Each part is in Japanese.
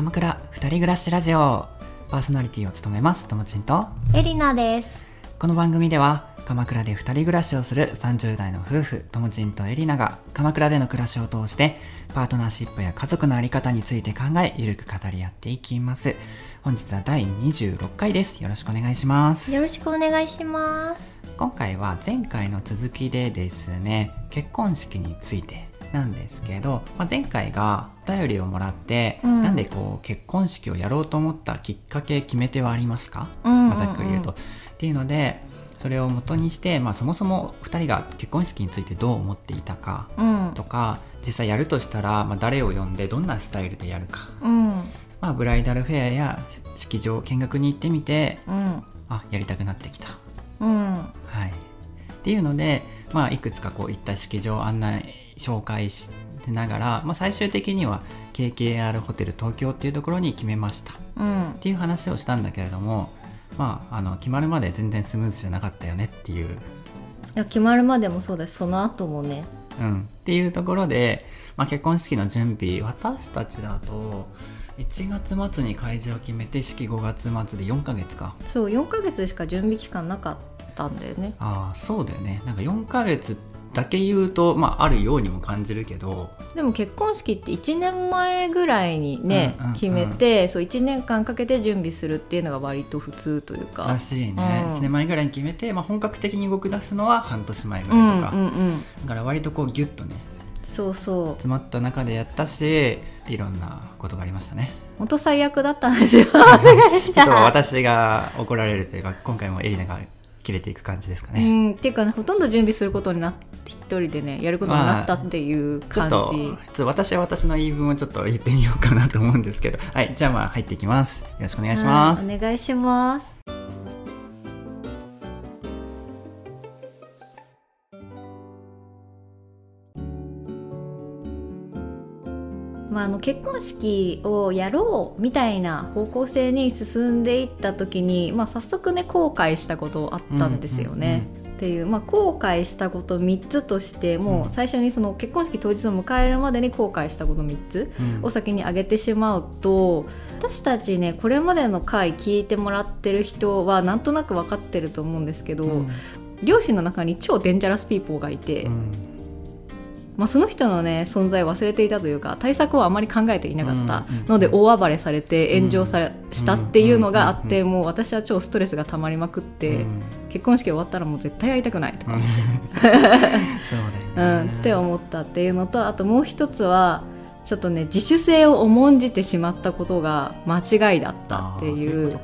鎌倉二人暮らしラジオ。パーソナリティを務めます。ともちんと。エリナです。この番組では鎌倉で二人暮らしをする30代の夫婦ともちんとエリナが鎌倉での暮らしを通してパートナーシップや家族のあり方について考えゆるく語り合っていきます。本日は第26回です。よろしくお願いします。よろしくお願いします。今回は前回の続きでですね結婚式についてなんですけど、まあ、前回がお便りをもらって、うんなんでこう結婚式をやろうと思ったきっかけ決め手はありますか、うんうんうんまあざっくり言うと。っていうのでそれを元にして、まあ、そもそも2人が結婚式についてどう思っていたかうん。とか実際やるとしたら、まあ、誰を呼んでどんなスタイルでやるか、うん。まあ、ブライダルフェアや式場見学に行ってみてうん。あやりたくなってきたうん。はい、っていうので、まあ、いくつかこういった式場案内紹介しながら、まあ、最終的には KKR ホテル東京っていうところに決めました。っうん。ていう話をしたんだけれども、まあ、あの決まるまで全然スムーズじゃなかったよねっていう、いや決まるまでもそうだしその後もね。うん、っていうところで、まあ、結婚式の準備私たちだと1月末に会場を決めて式5月末で4ヶ月か。そう4ヶ月しか準備期間なかったんだよね。ああそうだよね。なんか4ヶ月だけ言うと、まあ、あるようにも感じるけど。でも結婚式って1年前ぐらいにね、うんうんうん。決めてそう1年間かけて準備するっていうのが割と普通というらかしいね、うん。1年前ぐらいに決めて、まあ、本格的に動き出すのは半年前ぐうんらいとか、うんうんだから割とこうギュッとねそうそう。詰まった中でやったしいろんなことがありましたね。本当最悪だったんですよ。ちょっと私が怒られるというか今回もエリナが切れていく感じですかうね、ん。っていうかねほとんど準備することになって一人でねやることになったっていう感じ、ちょっとちょっと私は私の言い分をちょっと言ってみようかなと思うんですけど。はいじゃあまあ入っていきます。よろしくお願いします、はいお願いします。まあ、あの結婚式をやろうみたいな方向性に進んでいった時に、まあ、早速ね後悔したことあったんですよね。っていう、まあ、後悔したこと3つとしてもう最初にその結婚式当日を迎えるまでに後悔したこと3つうん。を先に挙げてしまうと私たちねこれまでの回聞いてもらってる人はなんとなく分かってると思うんですけど、うん。両親の中に超デンジャラスピーポーがいて、うん。まあ、その人のね存在を忘れていたというか対策をあまり考えていなかったうんうんので大暴れされて炎上され、したっていうのがあっうてもう私は超ストレスが溜まりまくって、うん結婚式終わったらもう絶対会いたくないとか。うん。そうだうん、よね、って思ったっていうのとあともう一つはちょっとね自主性を重んじてしまったことが間違いだったっていう。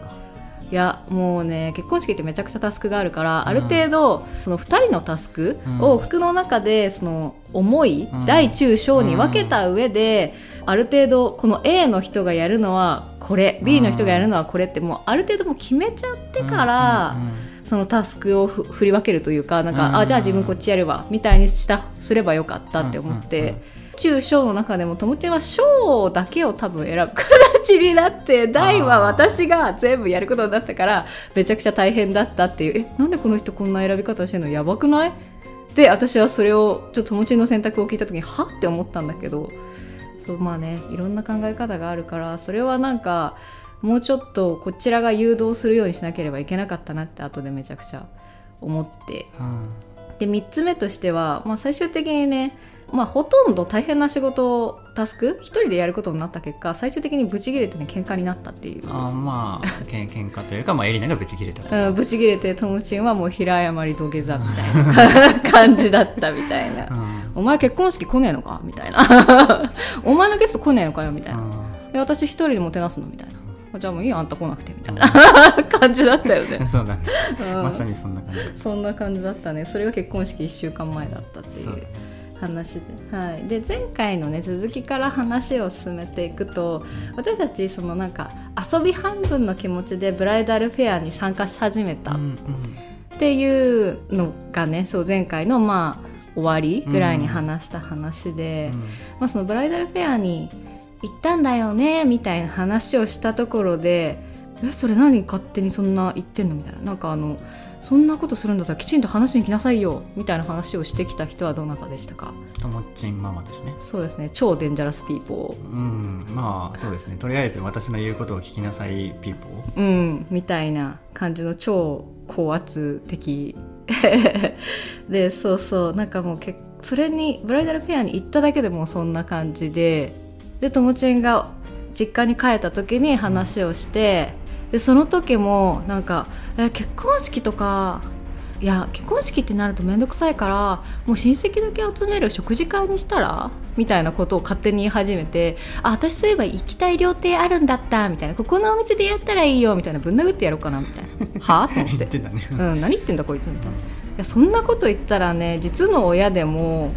いやもうね結婚式ってめちゃくちゃタスクがあるから、ん。ある程度その2人のタスクを服の中でその重い、うん。大中小に分けた上で、ある程度この A の人がやるのはこれ B の人がやるのはこれってもうある程度もう決めちゃってから、うんうんうんそのタスクをふ振り分けるというかなんか、うん。あじゃあ自分こっちやるわみたいにしたすればよかったって思って、中小の中でもともちんは小だけを多分選ぶ。形になって大は私が全部やることになったからめちゃくちゃ大変だったっていう。えなんでこの人こんな選び方してるの？やばくない？で私はそれをちょっとともちんの選択を聞いた時には？って思ったんだけどそうまあねいろんな考え方があるからそれはなんかもうちょっとこちらが誘導するようにしなければいけなかったなって後でめちゃくちゃ思って。うんで3つ目としては、まあ、最終的にね、まあ、ほとんど大変な仕事をタスク一人でやることになった結果最終的にブチギレてね喧嘩になったっていう。あーまあけん 喧嘩というか、まあ、エリナがブチ切れたとう。ん、ブチギレてともちんはもう平謝り土下座みたいな感じだったみたいな。うん。お前結婚式来ねえのかみたいな。お前のゲスト来ねえのかよみたいな。え私一人でもてなすのみたいな。あじゃあもういいよあんた来なくてみたいな。感じだったよね、そうだね、うん。まさにそんな感じ。そんな感じだったね。それが結婚式1週間前だったっていそうう話で,、はい、で前回のね続きから話を進めていくと私たちそのなんか遊び半分の気持ちでブライダルフェアに参加し始めたっうんうん。ていうのがねそう前回のまあ終わりぐらいに話した話で、うん。まあ、そのブライダルフェアに行ったんだよねみたいな話をしたところでえそれ何勝手にそんな言ってんのみたいな。なんかあのそんなことするんだったらきちんと話に来なさいよみたいな話をしてきた人はどなたでしたか？ともちんママですね。そうですね。超デンジャラスピーポうんまあそうですね。とりあえず私の言うことを聞きなさいピーポー。ーうんみたいな感じの超高圧的。でそうそう。なんかもうけそれにブライダルフェアに行っただけでもうそんな感じででともちんが実家に帰った時に話をして、でその時もなんかえ結婚式とかいや結婚式ってなると面倒くさいからもう親戚だけ集める食事会にしたらみたいなことを勝手に言い始めてあ私そういえば行きたい料亭あるんだったみたいなここのお店でやったらいいよみたいなぶん殴ってやろうかなみたいな。は？あと思っ言ってね。うん、何言ってんだこいつみたいな。いやそんなこと言ったらね実の親でも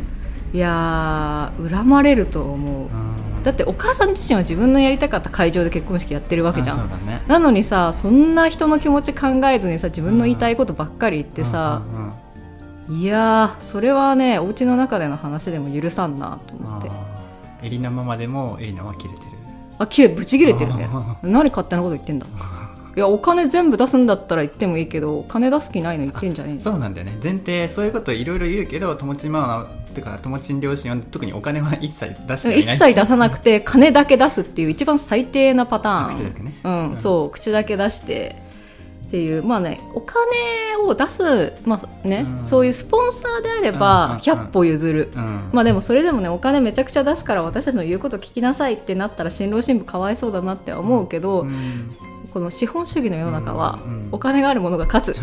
いやー恨まれると思う。うんだってお母さん自身は自分のやりたかった会場で結婚式やってるわけじゃん。だね。なのにさそんな人の気持ち考えずにさ自分の言いたいことばっかり言ってさ、うんうんうん。いやーそれはねお家の中での話でも許さんなと思って。エリナママでもエリナは切れてる。あ切れブチ切れてるね。あ 何勝手なこと言ってんだ。いやお金全部出すんだったら言ってもいいけど金出す気ないの言ってんじゃねえよそうなんだよね。前提そういうこといろいろ言うけど友達ママとか友達両親は特にお金は一切出してはいない。一切出さなくて金だけ出すっていう一番最低なパターン。口だけね。うん、そう口だけ出してっていう。まあねお金を出す、まあねうん。そういうスポンサーであれうんうんばうん。100歩譲る、うん。まあでもそれでもねお金めちゃくちゃ出すから私たちの言うこと聞きなさいってなったら新郎新婦かわいそうだなって思うけど、うんこの資本主義の世の中はうんうん。お金があるものが勝つ。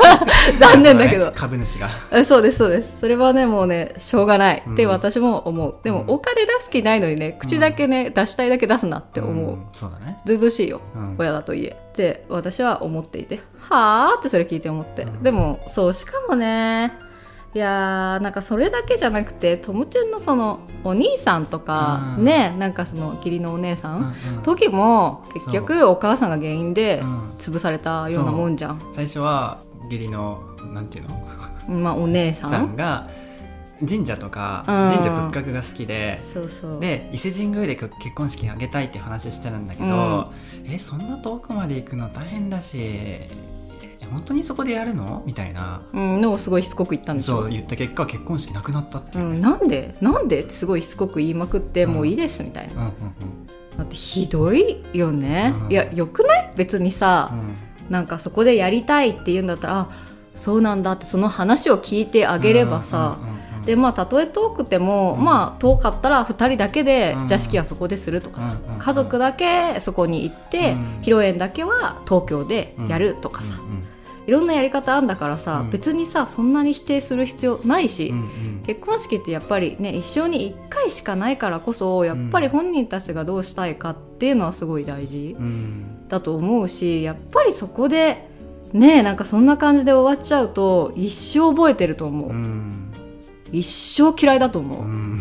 残念だけど。株主が。えそうですそうです。それはねもうねしょうがないってうん。私も思う、でもうん。お金出す気ないのにね口だけね、出したいだけ出すなって思う、ん。そうだね。ずうずうしいよ、うん。親だといえ。って私は思っていてはあってそれ聞いて思って、うん。でもそうしかもねいやーなんかそれだけじゃなくてともちんのそのお兄さんとか、うん。ねなんかその義理のお姉さん、うんうん。時も結局お母さんが原因でうん。潰されたようなもんじゃん、最初は義理のなんていうの？まあお姉さん？さんが神社とかうん。神社仏閣が好きでそうそう。で伊勢神宮で結婚式あげたいって話してたんだけど、えそんな遠くまで行くの大変だしえ本当にそこでやるの？みたいな。うん、のをすごいしつこく言ったんでしょ。そう言った結果結婚式なくなったっていう。ね、うん、なんで？なんでってすごいしつこく言いまくって、うん。もういいですみたいな。うんうんだってひどいよね、うん。いやよくない？別にさ、うん。うんなんかそこでやりたいって言うんだったらあそうなんだってその話を聞いてあげればさ、うんうんうんうんでまあたとえ遠くても、うん。まあ遠かったら2人だけで、うん。じゃあ式はそこでするとかさ、うんうん家族だけそこに行って、うん。披露宴だけは東京でやるとかさ、うんいろんなやり方あんだからさ、うん。別にさそんなに否定する必要ないし、うんうん。結婚式ってやっぱりね一生に1回しかないからこそやっぱり本人たちがどうしたいかっていうのはすごい大事うん。だと思うしやっぱりそこでねなんかそんな感じで終わっちゃうと一生覚えてると思う、うん。一生嫌いだとう。思ん。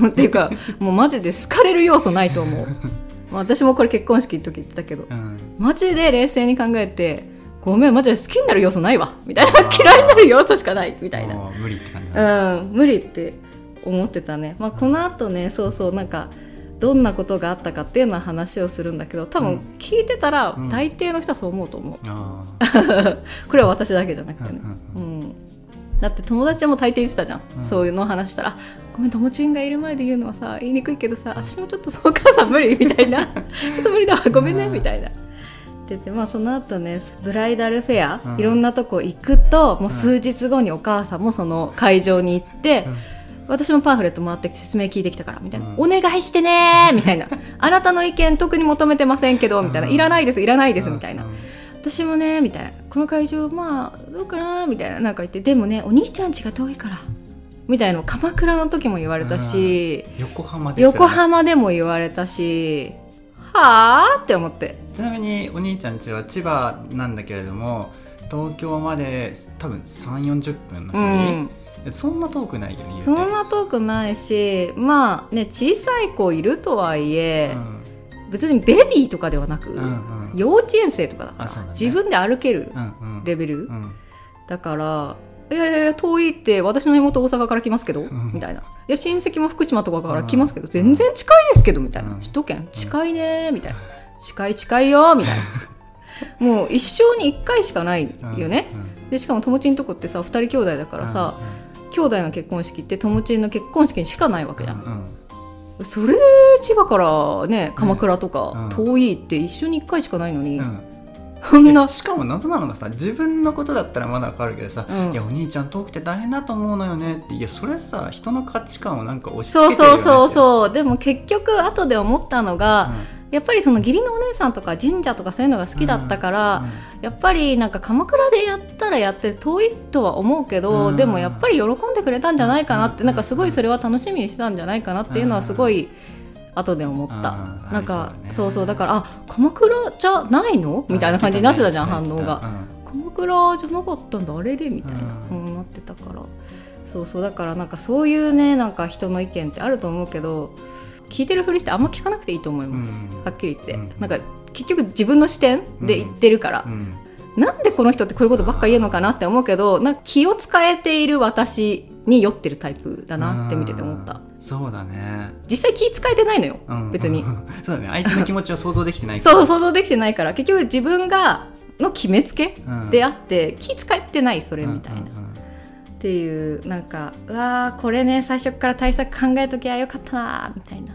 う、っていうかもうマジで好かれる要素ないと思う。まあ私もこれ結婚式の時言ってたけど。うん。マジで冷静に考えてごめんマジで好きになる要素ないわ。みたいな。嫌いになる要素しかないみたいな。無理って感じだね。うん、無理って思ってたね、まあ、このあとねそうそうなんかどんなことがあったかっていうのは話をするんだけど多分うん。聞いてたらうん。大抵の人はそう思うと思う、あ これは私だけじゃなくあてね、ううんん。だって友達も大抵言ってたじゃん、うん。そういうの話したらあごめん友達がいる前で言うのはさ言いにくいけどさ私もちょっとそうお母さん無理みたいな。ちょっと無理だわごめんねうん。みたいな。っててまあその後ねブライダルフェア、うん。いろんなとこ行くともう数日後にお母さんもその会場に行って、うん。私もパンフレットもらって説明聞いてきたからみたいな、うん。お願いしてねーみたいな。あなたの意見特に求めてませんけどみたいな、うん。いらないですいらないですみたいな、うん。私もねみたいな。この会場まあどうかなみたいな。なんか言って。でもねお兄ちゃん家が遠いからみたいな。の鎌倉の時も言われたし、横浜ですら横浜でも言われたしはあって思ってちなみにお兄ちゃん家は千葉なんだけれども東京まで多分3 4 0分の距う離、ん。そんな遠くないよねそんな遠くないしまあね小さい子いるとはいえ、別にベビーとかではなく、うんうん。うん幼稚園生とかだからね。自分で歩けるうんうん。レベル、うん。だから「いやいやいや遠いって私の妹大阪から来ますけど」ん。みたいな「いや親戚も福島とかから来ますけど、全然近いですけど」みたいな。うん「首都圏近いね」みたいな「近い近いよ」みたいな。もう一生に一回しかないよね、うんでしかも友達のとこってさ2人兄弟だからさ、兄弟の結婚式って友達の結婚式にしかないわけじゃん、うんうん。それ千葉からね鎌倉とうん。か遠いって一緒に1回しかないのに、うん。そんな。えしかも謎なのがさ自分のことだったらまだわかるけどさ、うん。いやお兄ちゃん遠くて大変だと思うのよねっていやそれさ人の価値観をなんか押し付そうけてるよねそうそうう、そう。でも結局後で思ったのが、やっぱりその義理のお姉さんとか神社とかそういうのが好きだったから、やっぱりなんか鎌倉でやったらやって遠いとは思うけど、うん。でもやっぱり喜んでくれたんじゃないかなって、うん。なんかすごいそれは楽しみにしてたんじゃないかなっていうのはすごい後で思った、うんなんかそうだねそうそうだからあ鎌倉じゃないの？みたいな感じになってたじゃん、反応が、鎌倉じゃなかったんだあれ？れみたいな、ううんなってたから。そうそうだからなんかそういうねなんか人の意見ってあると思うけど聞いてるふりしてあんま聞かなくていいと思います、うん。はっきり言って、うん。なんか結局自分の視点で言ってるから、うん。なんでこの人ってこういうことばっか言うのかなって思うけどなんか気を使えている私に酔ってるタイプだなって見てて思った。うんそうだね、実際気使えてないのよ。うん。別に。そうだね。相手の気持ちを想像できてないから。そう想像できてないから。結局自分がの決めつけうん。であって気使えてないそれみたいな、うんうんうん。っていうなんかうわーこれね最初から対策考えときゃよかったなみたいな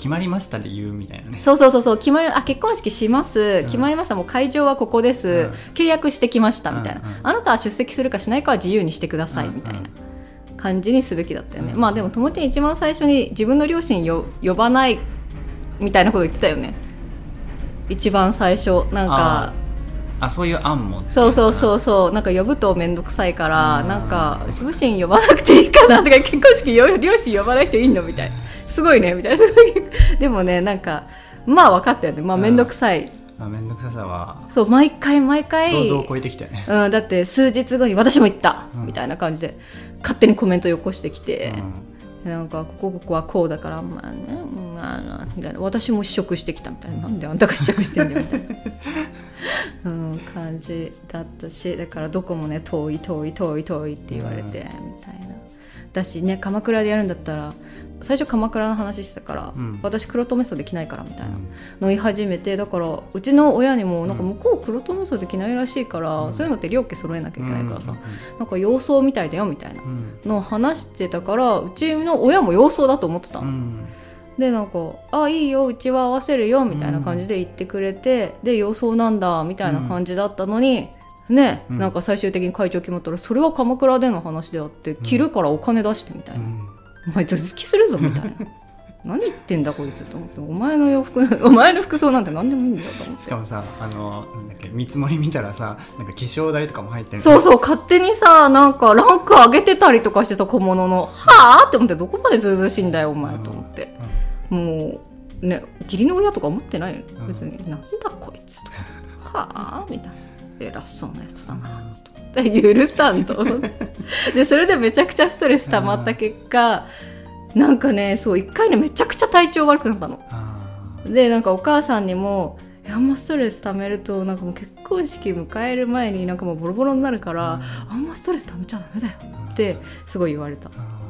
決まりましたで言うみたいなね。そうそうそうそう。決まりあ結婚式します、ん。決まりました。もう会場はここです、うん。契約してきましたみたいな、うんうんあなたは出席するかしないかは自由にしてくださいみたいな感じにすべきだったよね、うんまあでも友達に一番最初に自分の両親よ呼ばないみたいなこと言ってたよね。一番最初なんか。あそういう案もそうそうそうそう。なんか呼ぶと面倒くさいからうん。なんか両親呼ばなくていいかなとか結婚式よ両親呼ばない人いいのみたいなすごいねみたいな。でもねなんかまあ分かったよね。まあうん。面倒くさい。まあ面倒くささは。そう毎回毎回。想像を超えてきたよね、うん、だって数日後に私も行った、うん。みたいな感じで勝手にコメントよこしてきて、うん。なんかここここはこうだからまあねまあなみたいな。私も試食してきたみたいな。なんであんたが試食してんだよみたいな、うん、感じだったしだからどこもね遠い遠い遠い遠いって言われて、みたいなだしね鎌倉でやるんだったら最初鎌倉の話してたから、うん。私黒留め袖できないからみたいな、うん。の言い始めてだからうちの親にもなんか向こう黒留め袖着ないらしいから、うん。そういうのって両家揃えなきゃいけないからさ、うんなんか洋装みたいだよみたいなうん。のを話してたからうちの親も洋装だと思ってたの、うん。でなんか「あいいようちは合わせるよ」みたいな感じで言ってくれて、で洋装なんだみたいな感じだったのに、ね、うん。なんか最終的に会長決まったらそれは鎌倉での話であって着るからお金出してみたいな。うん。お前続きするぞみたいな。何言ってんだこいつと思って。お前の洋服 お前の服装なんて何でもいいんだよと思って。しかもさあのなんだっけ見積もり見たらさなんか化粧代とかも入ってるそうそう勝手にさなんかランク上げてたりとかしてさ小物の。はあって思ってどこまでずうずうしいんだよお前と思って。もうね義理の親とか思ってないよ。うん。別に、なんだこいつと。かはあみたいな偉そうなやつだなと思って。許さんと思って。でそれでめちゃくちゃストレス溜まった結果なんかねそう一回ねめちゃくちゃ体調悪くなったの。あでなんかお母さんにも「あんまストレス溜めるとなんかもう結婚式迎える前になんかもうボロボロになるから、あんまストレス溜めちゃダメだよ」ーってすごい言われた。あ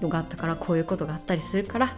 のがあったからこういうことがあったりするから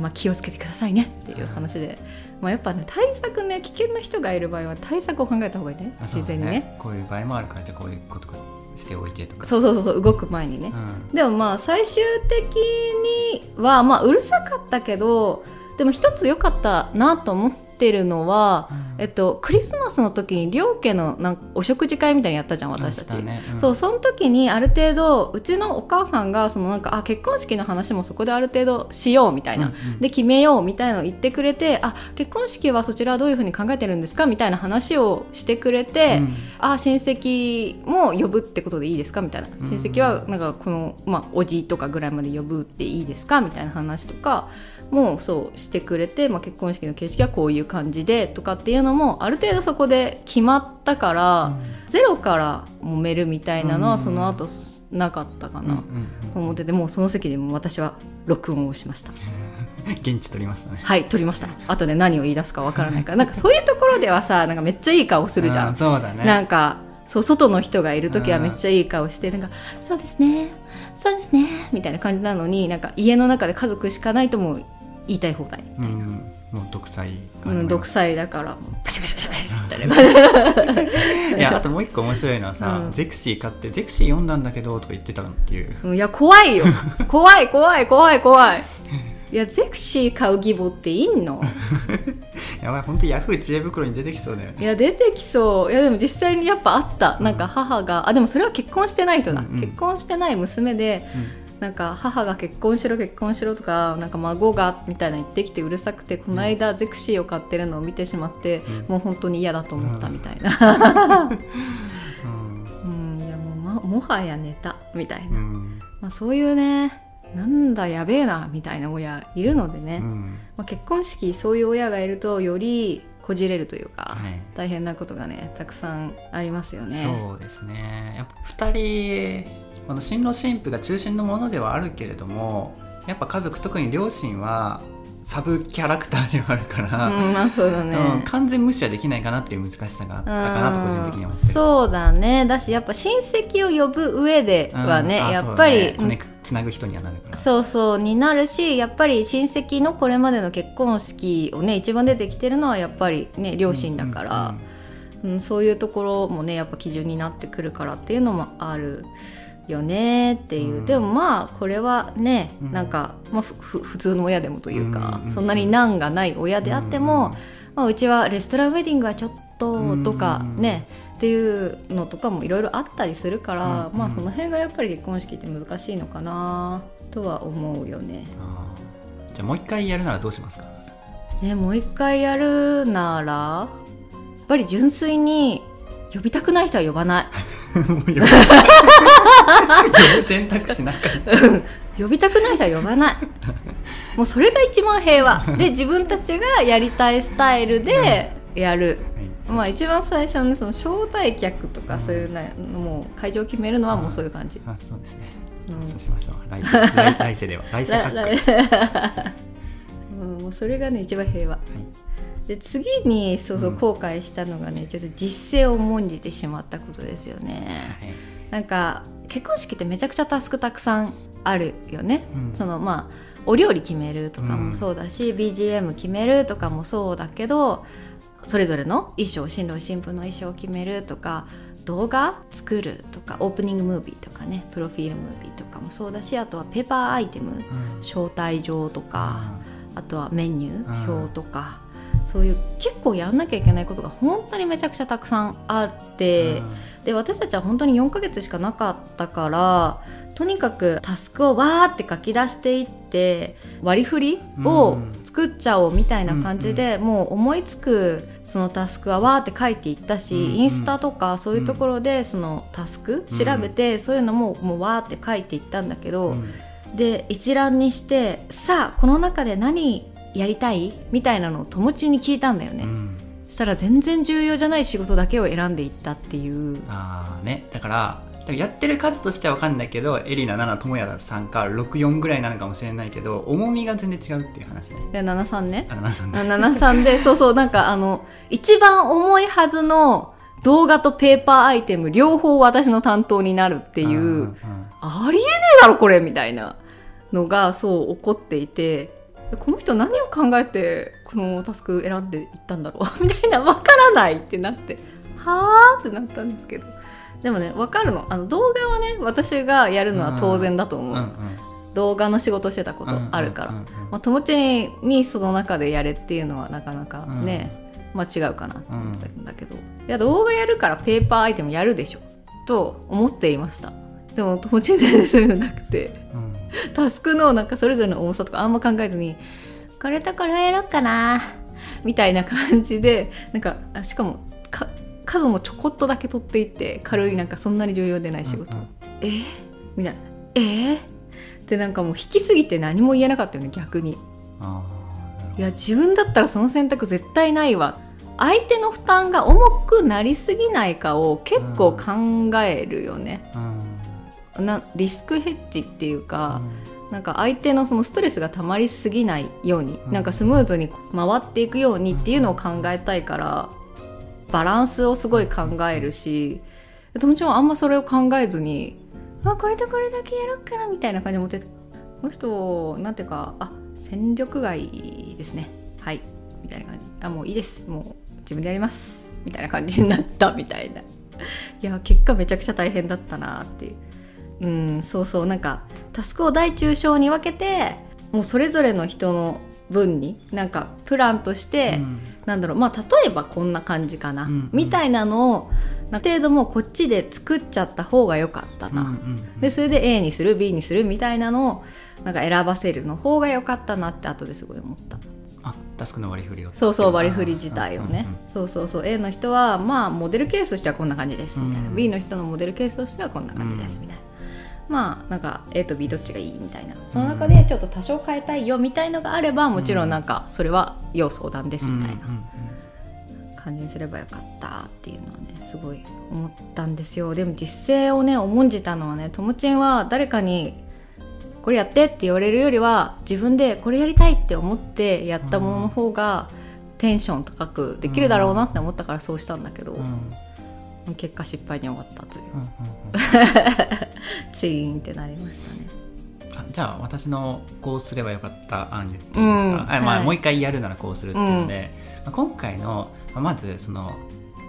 まあ、気をつけてくださいねっていう話で、まあ、やっぱね対策ね危険な人がいる場合は対策を考えた方がいいね。自然にね。こういう場合もあるからじゃあこういうことしておいてとか。そうそうそうそう動く前にね。う、ん。でもまあ最終的にはまあうるさかったけどでも一つ良かったなと思ってるのは、えっと、クリスマスの時に両家のなんかお食事会みたいにやったじゃん私たち、ね。ん。そうその時にある程度うちのお母さんがそのなんかあ結婚式の話もそこである程度しようみたいな、うんうん。で決めようみたいなのを言ってくれてあ結婚式はそちらはどういうふうに考えてるんですかみたいな話をしてくれて、うん。あ親戚も呼ぶってことでいいですかみたいな。親戚はなんかこの、まあ、おじとかぐらいまで呼ぶっていいですかみたいな話とかもそうしてくれて、まあ、結婚式の形式はこういう感じでとかっていうのもある程度そこで決まったから、ゼロから揉めるみたいなのうん。はその後なかったかうんうなん。と思っててもうその席でもう私は録音をしました。う ん現地取りましたね。はい撮りました。あとで何を言い出すかわからないからなんかそういうところではさなんかめっちゃいい顔するじゃうんそうだね。なんかそう外の人がいる時はめっちゃいい顔してなんか「そうですねそうですね」みたいな感じなのになんか家の中で家族しかないとも言いたい放題うんもう独裁うん、独裁だからもうパシパシパシパシみたいないやあともう一個面白いのはさ、うん。ゼクシー買ってゼクシー読んだんだけどとか言ってたっていう。うんいや怖いよ。怖い怖い怖い怖い。いやゼクシー買う義母っていんの？やばい本当ヤフー知恵袋に出てきそうだよね。いや出てきそう。いやでも実際にやっぱあった。なんか母があでもそれは結婚してない人だ、うんうん。結婚してない娘でなんか母が結婚しろ結婚しろとかなんか孫がみたいな言ってきてうるさくてこの間ゼクシーを買ってるのを見てしまって、うん。もう本当に嫌だと思ったみたいな、うん。うん、いやもう、ま、もはやネタみたいな、うん。まあ、そういうねなんだやべえなみたいな親いるのでね、うん。まあ、結婚式そういう親がいるとよりこじれるというか、はい。大変なことがねたくさんありますよね。そうですね。やっぱ2人この新郎新婦が中心のものではあるけれどもやっぱ家族特に両親はサブキャラクターではあるから、うん、まあそうだね。うん完全無視はできないかなっていう難しさがあったかなと個人的にはそうだね。だしやっぱ親戚を呼ぶ上ではね、うんあやっぱりね。つなぐ人にはなるから。そうそうになるしやっぱり親戚のこれまでの結婚式をね一番出てきてるのはやっぱりね両親だから、うんそういうところもねやっぱ基準になってくるからっていうのもあるよねっていう、うん。でもまあこれはね、うん。なんか、まあ、ふふ普通の親でもというか、うんそんなに難がない親であっても、まあ、うちはレストランウェディングはちょっととかうんね、っていうのとかもいろいろあったりするから、うんまあその辺がやっぱり結婚式って難しいのかなとは思うよね。じゃあもう一回やるならどうしますか？ねもう一回やるならやっぱり純粋に呼びたくない人は呼ばない。選択肢なかった。呼びたくない人は呼ばない。もうそれが一番平和。で自分たちがやりたいスタイルでやる、はい。まあ一番最初のねその招待客とかそういうねもう会場を決めるのはもうそういう感じ、あそうですね、うん。そうしましょう。来世 来来世では。来世らかっこいいらうんもうそれがね一番平和で次にそうそううん。後悔したのがね、ちょっと実践を重んじてしまったことですよね。はい。なんか結婚式ってめちゃくちゃタスクたくさんあるよね、うん。そのまあお料理決めるとかもそうだし、BGM 決めるとかもそうだけどそれぞれの衣装新郎新婦の衣装を決めるとか動画作るとかオープニングムービーとかねプロフィールムービーとかもそうだしあとはペーパーアイテムうん。招待状とか、あとはメニューうん。表とか、そういう結構やんなきゃいけないことが本当にめちゃくちゃたくさんあって、で私たちは本当に4ヶ月しかなかったからとにかくタスクをわーって書き出していって割り振りを作っちゃおうみたいな感じで、もう思いつくそのタスクはわーって書いていったし、うんうん。インスタとかそういうところでそのタスク調べて、そういうのももうわーって書いていったんだけど、うん。で一覧にしてさあこの中で何やりたいみたいなのを友達に聞いたんだよね、うん。そしたら全然重要じゃない仕事だけを選んでいったっていう。ああね。だからやってる数としては分かんないけどエリナ7智也さんか64ぐらいなのかもしれないけど重みが全然違うっていう話ね。で73ね。あ7さんあ73で そうそうなんかあの一番重いはずの動画とペーパーアイテム両方私の担当になるっていう、んん。ありえねえだろこれみたいなのがそう起こっていてこの人何を考えてこのタスク選んでいったんだろう？みたいなわからないってなってはあってなったんですけど。でもねわかるの。あの動画はね私がやるのは当然だと思う、うんうん。動画の仕事してたことあるから、うんうんうん。まあ、友達にその中でやれっていうのはなかなかね、まあ違うかなと思ってたんだけど、いや動画やるからペーパーアイテムやるでしょ。と思っていました。でも友達全然そういうのなくて。うん タスクのなんかそれぞれの重さとかあんま考えずにこれとこれやろうかなみたいな感じでなんかあしかもか数もちょこっとだけ取っていって軽いなんかそんなに重要でない仕事、うんうん。え？ーみたいな。え？ーってなんかもう引きすぎて何も言えなかったよね逆に。あいや自分だったらその選択絶対ないわ。相手の負担が重くなりすぎないかを結構考えるよね、ーうんなリスクヘッジっていうか、なんか相手のそのストレスが溜まりすぎないように、うん。なんかスムーズに回っていくようにっていうのを考えたいからバランスをすごい考えるし友達もあんまそれを考えずにあこれとこれだけやろうかなみたいな感じで持っててこの人なんていうかあ戦力外ですね。はい。みたいな感じ。あもういいです。もう自分でやります。みたいな感じになったみたいな。いや結果めちゃくちゃ大変だったなっていううんそうそうなんかタスクを大中小に分けてもうそれぞれの人の分になんかプランとして、うん。なんだろうまあ例えばこんな感じかな、うんうん。みたいなのをな程度もうこっちで作っちゃった方が良かったな、うんうんでそれで A にする B にするみたいなのをなんか選ばせるの方が良かったなって後ですごい思った。あタスクの割り振りを。そうそう割り振り自体をね、うんうんうん。そうそうそう。A の人はまあモデルケースとしてはこんな感じですみたいな、うん。B の人のモデルケースとしてはこんな感じですうん。みたいな、まあなんか A と B どっちがいいみたいな。その中でちょっと多少変えたいよみたいのがあればもちろんなんかそれは要相談ですみたいな感じにすればよかったっていうのはねすごい思ったんですよ。でも実践をね重んじたのはねともちんは誰かにこれやってって言われるよりは自分でこれやりたいって思ってやったものの方がテンション高くできるだろうなって思ったからそうしたんだけど、うんうん結果失敗に終わったという、うんうん チーンってなりましたね。あじゃあ私のこうすればよかった案言っていいですか、あまあうんはい。もう一回やるならこうするっていうので、まあ、今回のまあまずその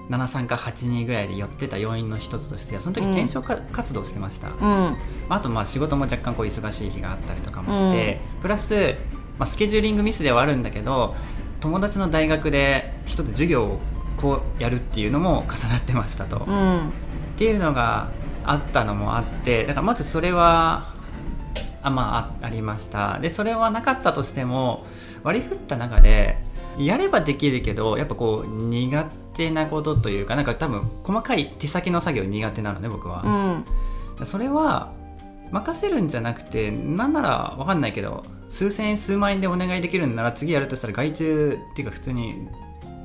73か82ぐらいで寄ってた要因の一つとしてはその時うん転職か活動してました、うん。まあ、あとまあ仕事も若干こう忙しい日があったりとかもして、プラス、まあ、スケジューリングミスではあるんだけど友達の大学で一つ授業をこうやるっていうのも重なってましたと、っうん。ていうのがあったのもあってだからまずそれはあまああありました。でそれはなかったとしても割り振った中でやればできるけどやっぱこう苦手なことというかなんか多分細かい手先の作業苦手なのね僕は。うん。それは任せるんじゃなくてなんならわかんないけど数千円数万円でお願いできるんなら次やるとしたら外注っていうか普通に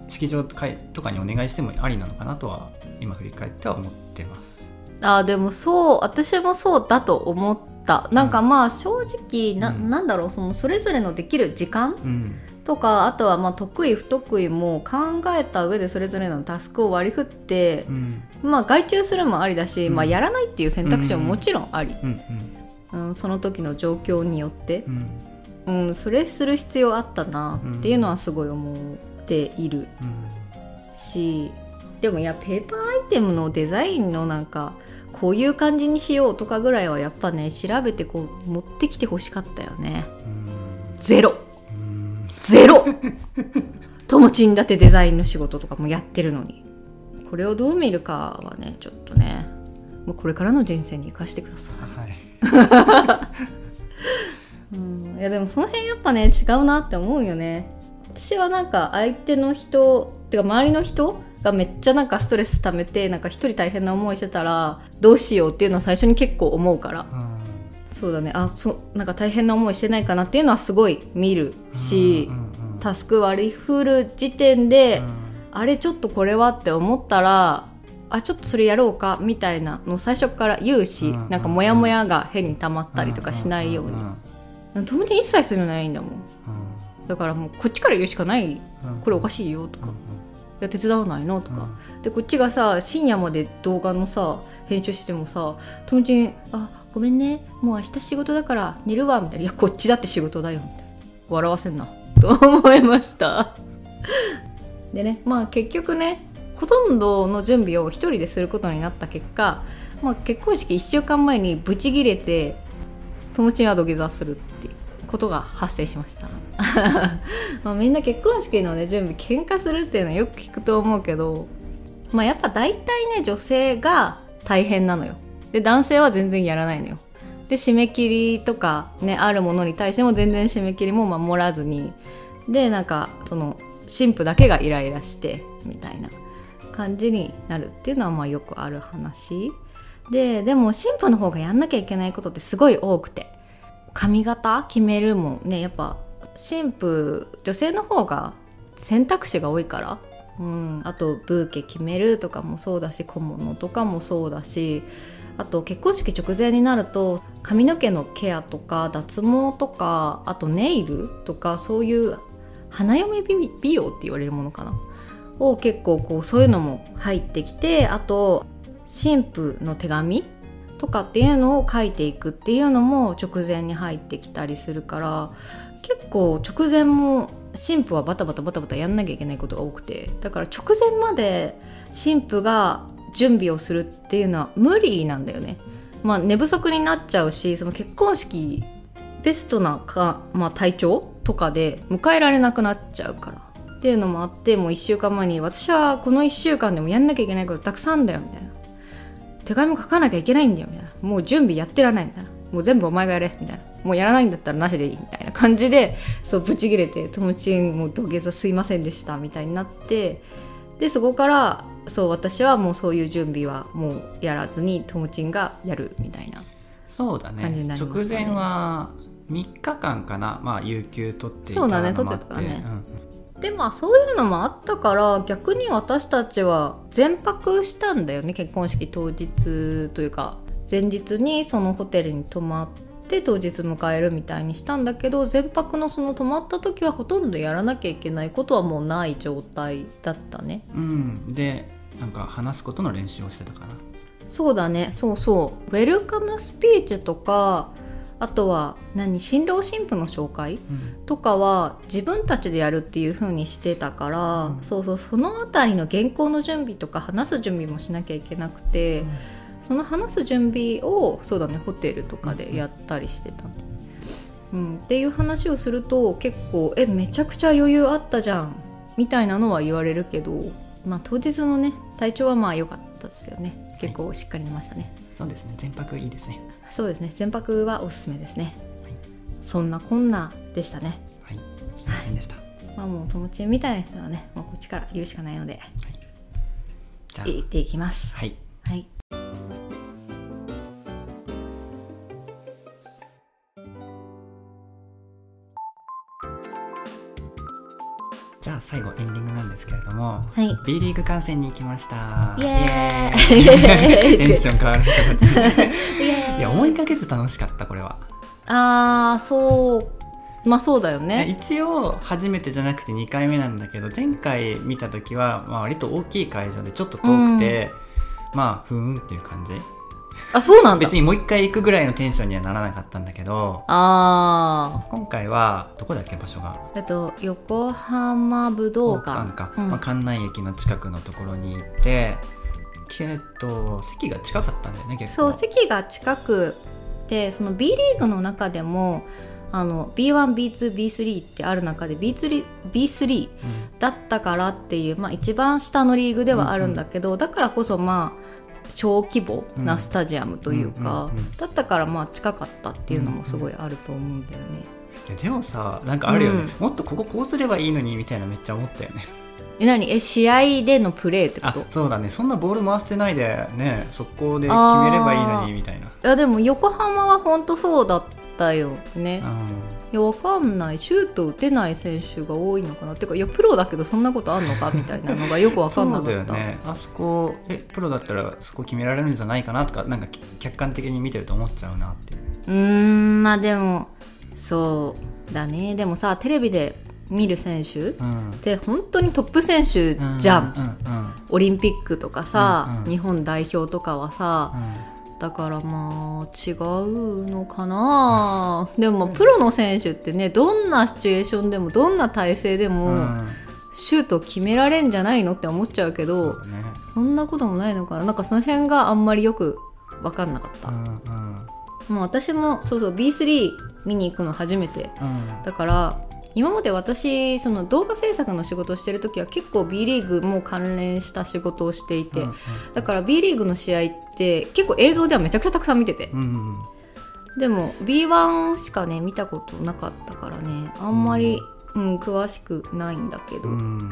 式場とかにお願いしてもありなのかなとは今振り返っては思ってます。あーでもそう私もそうだと思った。なんかまあ正直な,、うん。なんだろうそのそれぞれのできる時間うん。とかあとはまあ得意不得意も考えた上でそれぞれのタスクを割り振ってう、ん。まあ外注するもありだし、うん。まあやらないっていう選択肢ももちろんあり、うんうん。その時の状況によって。うん。それする必要あったなっていうのはすごい思っている。うん。しでもいやペーパーアイテムのデザインのなんかこういう感じにしようとかぐらいはやっぱね調べてこう持ってきてほしかったよね。ゼロ。うん。ゼロ。ともちんだってデザインの仕事とかもやってるのに。これをどう見るかはねちょっとねもうこれからの人生に生かしてください。はい。うん。いやでもその辺やっぱね違うなって思うよね私はなんか相手の人てか周りの人がめっちゃなんかストレス溜めてなんか一人大変な思いしてたらどうしようっていうのは最初に結構思うから。うん。そうだね。あそなんか大変な思いしてないかなっていうのはすごい見るし、うんうんタスク割り振る時点で、うん。あれちょっとこれはって思ったらあちょっとそれやろうかみたいなのを最初から言うし、うんなんかモヤモヤが変に溜まったりとかしないように、んんん友達に一切そういうのないんだもんだからもうこっちから言うしかないうん。これおかしいよとか、いや手伝わないのとか、うん。でこっちがさ深夜まで動画のさ編集してもさ友達に「あごめんね。もう明日仕事だから寝るわ」みたいな「いやこっちだって仕事だよ」みたいな。笑わせんな。と思いました。でねまあ結局ねほとんどの準備を一人ですることになった結果、まあ、結婚式1週間前にブチギレて友達は土下座するっていうことが発生しました まあみんな結婚式のね準備喧嘩するっていうのはよく聞くと思うけどまあやっぱ大体ね女性が大変なのよ。で男性は全然やらないのよ。で締め切りとかねあるものに対しても全然締め切りも守らずに。でなんかその神父だけがイライラしてみたいな感じになるっていうのはまあよくある話。ででも神父の方がやんなきゃいけないことってすごい多くて。髪型決めるもねやっぱ神父女性の方が選択肢が多いから、うん、あとブーケ決めるとかもそうだし小物とかもそうだし。あと結婚式直前になると髪の毛のケアとか脱毛とかあとネイルとかそういう花嫁美容って言われるものかな。を結構こうそういうのも入ってきてあと神父の手紙とかっていうのを書いていくっていうのも直前に入ってきたりするから。結構直前も神父はバタバタバタバタやんなきゃいけないことが多くてだから直前まで神父が準備をするっていうのは無理なんだよね。まあ、寝不足になっちゃうしその結婚式ベストなか、まあ、体調とかで迎えられなくなっちゃうから。っていうのもあってもう1週間前に私はこの1週間でもやんなきゃいけないことたくさんだよみたいな。手紙も書かなきゃいけないんだよみたいな。もう準備やってらないみたいな。もう全部お前がやれみたいな。もうやらないんだったらなしでいいみたいな感じでそうブチギレて友達もう土下座すいませんでしたみたいになってでそこからそう私はもうそういう準備はもうやらずにともちんがやるみたいなそうだね。感じになりま直したね。前は3日間かな。まあ有給取ってそうだね取ってたからねうん。でまあそういうのもあったから逆に私たちは全泊したんだよね結婚式当日というか。前日にそのホテルに泊まって当日迎えるみたいにしたんだけど全泊のその泊まった時はほとんどやらなきゃいけないことはもうない状態だったね。うん、でなんか話すことの練習をしてたかなそうだね。そうそう。ウェルカムスピーチとかあとは何新郎新婦の紹介うん。とかは自分たちでやるっていう風にしてたから、うん。そうそう。そのあたりの原稿の準備とか話す準備もしなきゃいけなくて、その話す準備をそうだねホテルとかでやったりしてたね、うん、っていう話をすると結構「えめちゃくちゃ余裕あったじゃん」みたいなのは言われるけど、まあ、当日のね体調はまあ良かったですよね。結構しっかり寝ましたね、そうですね。全泊いいですね。そうですね。全泊はおすすめですね、はい。そんなこんなでしたね。はい。すいませんでした、まあもう友達みたいな人はね、まあ、こっちから言うしかないので。じゃあ。言っていきます。はい。はいはい。B リーグ観戦に行きました。イエーイ。テンション変わる人たちイエーイ。いや思いかけず楽しかったこれは。ああそう。まあそうだよね。一応初めてじゃなくて2回目なんだけど前回見た時は、まあ、割と大きい会場でちょっと遠くて、まあふーんっていう感じあそうなんだ。別にもう一回行くぐらいのテンションにはならなかったんだけどああ今回はどこだっけ場所が？えっと横浜武道館。か、うん。まあ、関内駅の近くのところに行ってえっと席が近かったんだよね結そう構席が近くてその B リーグの中でもあの B1B2B3 ってある中で B3, B3 うん。だったからっていう、まあ、一番下のリーグではあるんだけど、だからこそまあ小規模なスタジアムというか、うんうんうんだったからまあ近かったっていうのもすごいあると思うんだよね。でもさなんかあるよね、うん。もっとこここうすればいいのにみたいなめっちゃ思ったよね。え何？え試合でのプレーってこあとそうだね。そんなボール回してないでね速攻で決めればいいのにみたいな。いやでも横浜は本当そうだったよね。いやわかんない。シュート打てない選手が多いのかな。っていうかいやプロだけどそんなことあんのかみたいなのがよくわかんなかった。そうだよね。あそこえプロだったらそこ決められるんじゃないかなとかなんか客観的に見てると思っちゃうなっていう。うーんまあでもそうだね。でもさテレビで見る選手っうん。て本当にトップ選手じゃん、うんうん。オリンピックとかさ、うんうん。日本代表とかはさうんだからまあ違うのかな。でもまあプロの選手ってねどんなシチュエーションでもどんな体勢でうもん。シュート決められんじゃないのって思っちゃうけそどね。そんなこともないのかな。なんかその辺があんまりよく分かんなかった、うんうん。もう私もそうそう B3 見に行くの初めて。うん。だから今まで私その動画制作の仕事をしてる時は結構 B リーグも関連した仕事をしていて、うんだから B リーグの試合って結構映像ではめちゃくちゃたくさん見てて。うんうんうん。でも B1 しかね見たことなかったからねあんまり、うん。詳しくないんだけど、うん。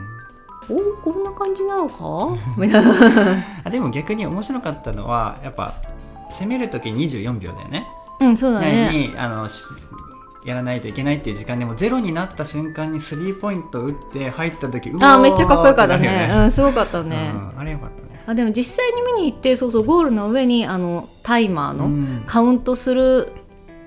おこんな感じなのか？でも逆に面白かったのはやっぱ攻める時24秒だよね。うんそうだね。にあのしやらないといけないっていう時間でもゼロになった瞬間にスリーポイント打って入った時うわーあーめっちゃかっこよかったてなるよねうんすごかったね、うんあれよかったね。あでも実際に見に行ってそうそうゴールの上にあのタイマーの、うん。カウントするね、うん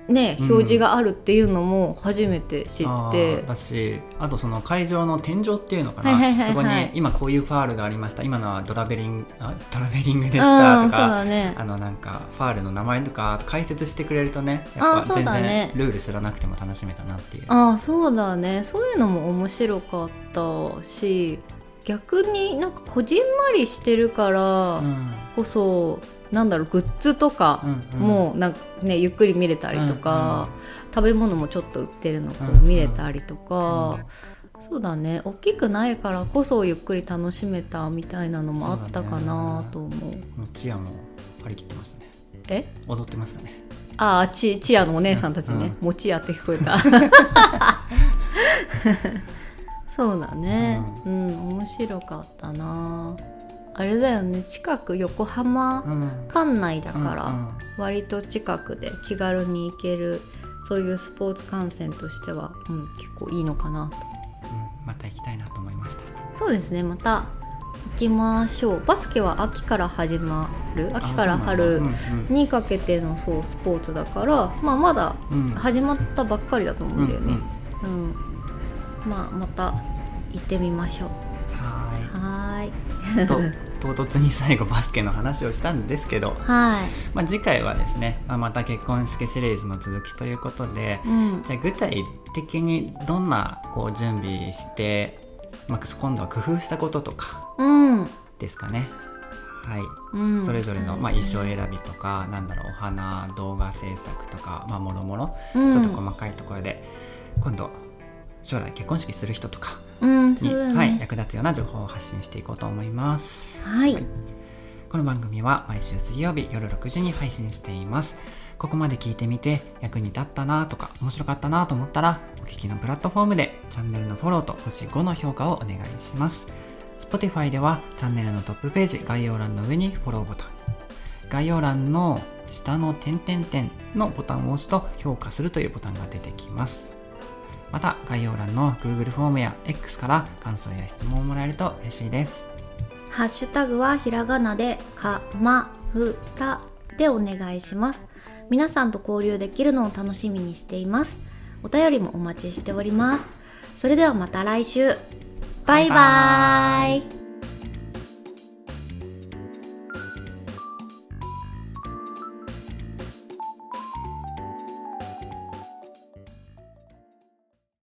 表示があるっていうのも初めて知あって。ー、だしあとその会場の天井っていうのかな、はいはいはいはい。そこに今こういうファールがありました。今のはドラベリングあドラベリングでしたとか、だね。あのなんかファールの名前とか解説してくれるとねやっぱ全然だね。ルール知らなくても楽しめたなっていう。ああそうだね。そういうのも面白かったし逆になんかこじんまりしてるからうん。こそ、なんだろうグッズとかうんうん。もなんか、ね、ゆっくり見れたりとか、食べ物もちょっと売ってるのこうんううん。見れたりとか、そうだね。大きくないからこそゆっくり楽しめたみたいなのもあったかなと思う。もうチアも張り切ってましたね。え？踊ってましたね。ああチチアのお姉さんたちね、うもちやって聞こえた。そうだね。うん、面白かったなあれだよね。近く横浜うん。館内だから、割と近くで気軽に行けるそういうスポーツ観戦としては、うん、結構いいのかな。とうんまた行きたいなと思いました。そうですね。また行きましょう。バスケは秋から始まる？秋からあ春にかけてのそうスポーツだから、まあ、まだ始まったばっかりだと思うんだよね、うんうんうん。まあまた行ってみましょう。はい。ーい。と 唐突に最後バスケの話をしたんですけど、はい。まあ、次回はですね、まあ、また結婚式シリーズの続きということでうん。じゃあ具体的にどんなこう準備して、まあ、今度は工夫したこととかうん。ですかね。はい、うん。それぞれの、まあ、衣装選びとかなんだろうお花動画制作とか、まあ、もろもろうん。ちょっと細かいところで、今度将来結婚式する人とかうんに、そうだはい、ね役立つような情報を発信していこうと思います。はい、はいこの番組は毎週水曜日夜6時に配信しています。ここまで聞いてみて役に立ったなとか面白かったなと思ったらお聞きのプラットフォームでチャンネルのフォローと星5の評価をお願いします。Spotify ではチャンネルのトップページ概要欄の上にフォローボタン概要欄の下の点々点のボタンを押すと評価するというボタンが出てきます。また概要欄の Google フォームや X から感想や質問をもらえると嬉しいです。ハッシュタグはひらがなでかまふたでお願いします。皆さんと交流できるのを楽しみにしています。お便りもお待ちしております。それではまた来週。バイババイバイ